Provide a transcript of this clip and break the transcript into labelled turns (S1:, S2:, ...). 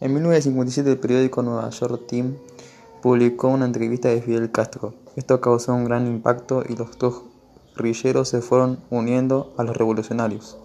S1: En 1957 el periódico Nueva York Times publicó una entrevista de Fidel Castro. Esto causó un gran impacto y los dos guerrilleros se fueron uniendo a los revolucionarios.